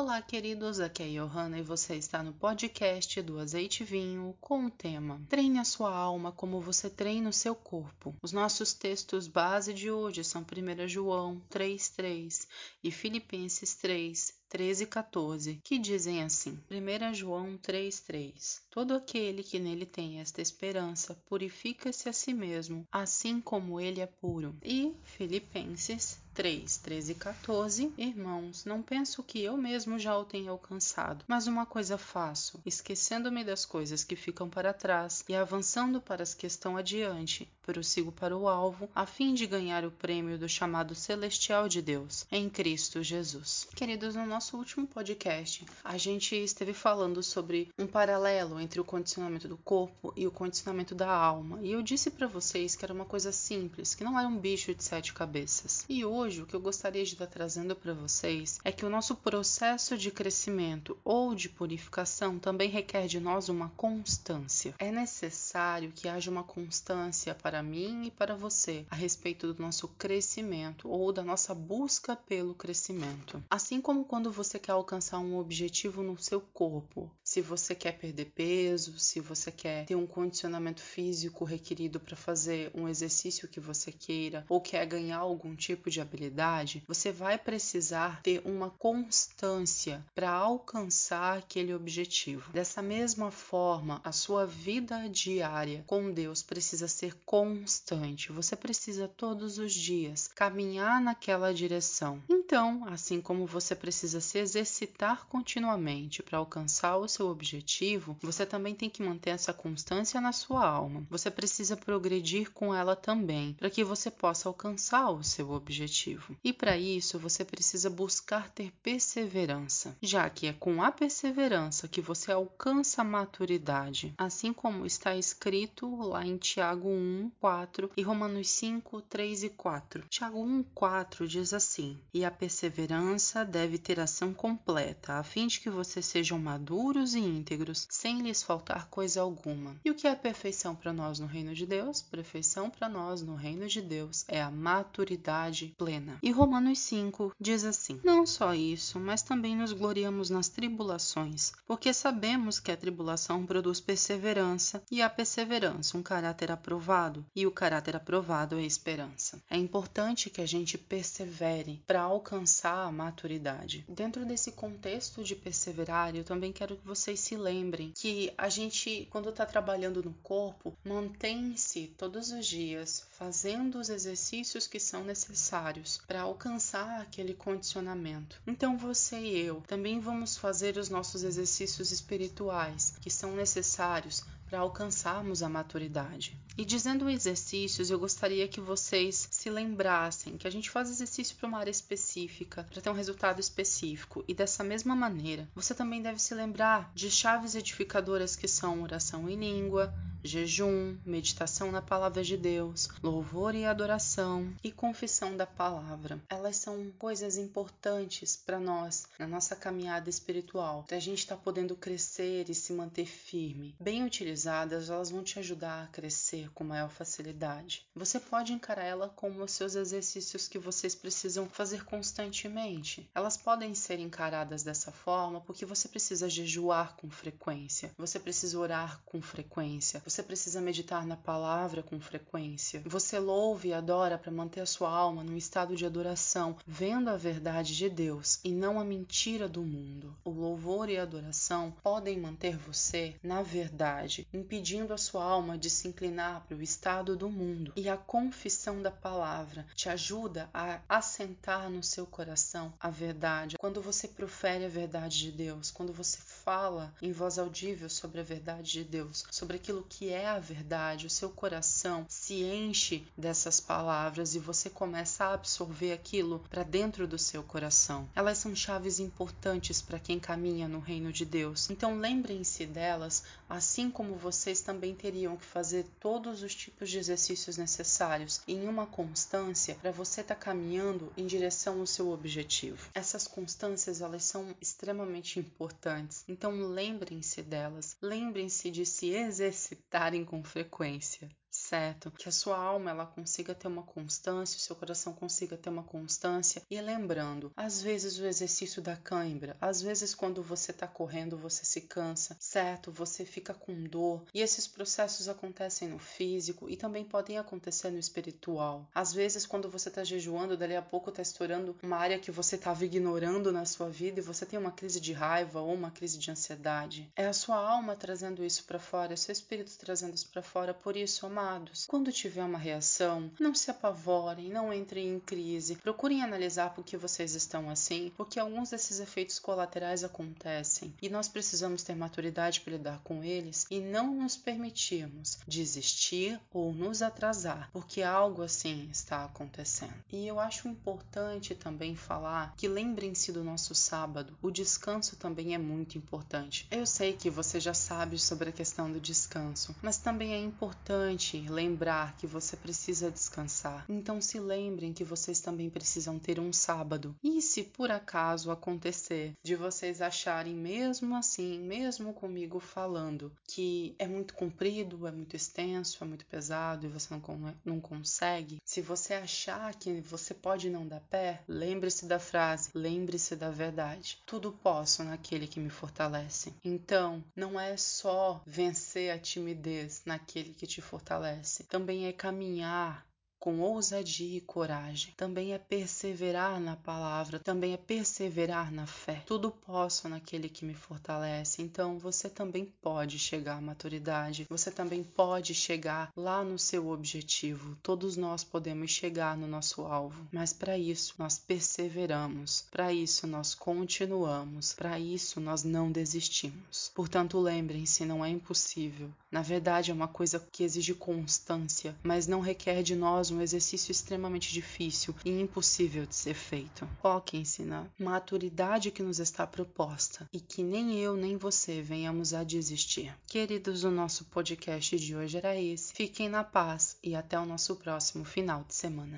Olá, queridos, aqui é a Johanna e você está no podcast do Azeite Vinho com o tema Treine a sua alma como você treina o seu corpo. Os nossos textos base de hoje são 1 João 3,3 e Filipenses 3, 13 e 14, que dizem assim: 1 João 3,3 Todo aquele que nele tem esta esperança purifica-se a si mesmo, assim como ele é puro. E Filipenses 3, 13 e 14 Irmãos, não penso que eu mesmo já o tenha alcançado, mas uma coisa faço, esquecendo-me das coisas que ficam para trás e avançando para as que estão adiante, prossigo para o alvo, a fim de ganhar o prêmio do chamado celestial de Deus, em Cristo Jesus. Queridos, no nosso último podcast, a gente esteve falando sobre um paralelo entre o condicionamento do corpo e o condicionamento da alma, e eu disse para vocês que era uma coisa simples, que não era um bicho de sete cabeças. E hoje hoje o que eu gostaria de estar trazendo para vocês é que o nosso processo de crescimento ou de purificação também requer de nós uma constância. É necessário que haja uma constância para mim e para você a respeito do nosso crescimento ou da nossa busca pelo crescimento. Assim como quando você quer alcançar um objetivo no seu corpo, se você quer perder peso, se você quer ter um condicionamento físico requerido para fazer um exercício que você queira ou quer ganhar algum tipo de habilidade você vai precisar ter uma constância para alcançar aquele objetivo. Dessa mesma forma, a sua vida diária com Deus precisa ser constante. Você precisa todos os dias caminhar naquela direção. Então, assim como você precisa se exercitar continuamente para alcançar o seu objetivo, você também tem que manter essa constância na sua alma. Você precisa progredir com ela também, para que você possa alcançar o seu objetivo. E para isso você precisa buscar ter perseverança, já que é com a perseverança que você alcança a maturidade, assim como está escrito lá em Tiago 1, 4 e Romanos 5, 3 e 4. Tiago 1, 4 diz assim: E a perseverança deve ter ação completa, a fim de que vocês sejam maduros e íntegros, sem lhes faltar coisa alguma. E o que é perfeição para nós no reino de Deus? Perfeição para nós no reino de Deus é a maturidade plena. E Romanos 5 diz assim: Não só isso, mas também nos gloriamos nas tribulações, porque sabemos que a tribulação produz perseverança, e a perseverança um caráter aprovado, e o caráter aprovado é esperança. É importante que a gente persevere para alcançar a maturidade. Dentro desse contexto de perseverar, eu também quero que vocês se lembrem que a gente, quando está trabalhando no corpo, mantém-se todos os dias fazendo os exercícios que são necessários para alcançar aquele condicionamento. Então você e eu também vamos fazer os nossos exercícios espirituais que são necessários para alcançarmos a maturidade. E dizendo exercícios, eu gostaria que vocês se lembrassem que a gente faz exercício para uma área específica, para ter um resultado específico. E dessa mesma maneira, você também deve se lembrar de chaves edificadoras que são oração em língua, jejum, meditação na palavra de Deus, louvor e adoração e confissão da palavra. Elas são coisas importantes para nós na nossa caminhada espiritual, para a gente estar tá podendo crescer e se manter firme. Bem utilizadas, elas vão te ajudar a crescer com maior facilidade. Você pode encarar ela como os seus exercícios que vocês precisam fazer constantemente. Elas podem ser encaradas dessa forma porque você precisa jejuar com frequência, você precisa orar com frequência, você precisa meditar na palavra com frequência. Você louva e adora para manter a sua alma num estado de adoração, vendo a verdade de Deus e não a mentira do mundo. O louvor e a adoração podem manter você na verdade, impedindo a sua alma de se inclinar para o estado do mundo. E a confissão da palavra te ajuda a assentar no seu coração a verdade. Quando você profere a verdade de Deus, quando você fala em voz audível sobre a verdade de Deus, sobre aquilo que que é a verdade, o seu coração se enche dessas palavras e você começa a absorver aquilo para dentro do seu coração. Elas são chaves importantes para quem caminha no reino de Deus. Então lembrem-se delas, assim como vocês também teriam que fazer todos os tipos de exercícios necessários em uma constância para você estar tá caminhando em direção ao seu objetivo. Essas constâncias elas são extremamente importantes. Então lembrem-se delas. Lembrem-se de se exercitar com frequência certo? Que a sua alma ela consiga ter uma constância, o seu coração consiga ter uma constância. E lembrando, às vezes o exercício da cãibra, às vezes quando você está correndo você se cansa, certo? Você fica com dor e esses processos acontecem no físico e também podem acontecer no espiritual. Às vezes quando você está jejuando, dali a pouco está estourando uma área que você estava ignorando na sua vida e você tem uma crise de raiva ou uma crise de ansiedade. É a sua alma trazendo isso para fora, é o seu espírito trazendo isso para fora. Por isso, amados, quando tiver uma reação, não se apavorem, não entrem em crise. Procurem analisar por que vocês estão assim, porque alguns desses efeitos colaterais acontecem e nós precisamos ter maturidade para lidar com eles e não nos permitirmos desistir ou nos atrasar, porque algo assim está acontecendo. E eu acho importante também falar que lembrem-se do nosso sábado, o descanso também é muito importante. Eu sei que você já sabe sobre a questão do descanso, mas também é importante lembrar que você precisa descansar. Então se lembrem que vocês também precisam ter um sábado. E se por acaso acontecer de vocês acharem mesmo assim, mesmo comigo falando, que é muito comprido, é muito extenso, é muito pesado e você não, não consegue, se você achar que você pode não dar pé, lembre-se da frase, lembre-se da verdade. Tudo posso naquele que me fortalece. Então, não é só vencer a timidez naquele que te fortalece, também é caminhar com ousadia e coragem. Também é perseverar na palavra, também é perseverar na fé. Tudo posso naquele que me fortalece. Então você também pode chegar à maturidade, você também pode chegar lá no seu objetivo. Todos nós podemos chegar no nosso alvo, mas para isso nós perseveramos, para isso nós continuamos, para isso nós não desistimos. Portanto, lembrem-se, não é impossível. Na verdade, é uma coisa que exige constância, mas não requer de nós um exercício extremamente difícil e impossível de ser feito. Foquem-se na maturidade que nos está proposta e que nem eu nem você venhamos a desistir. Queridos, o nosso podcast de hoje era esse. Fiquem na paz e até o nosso próximo final de semana.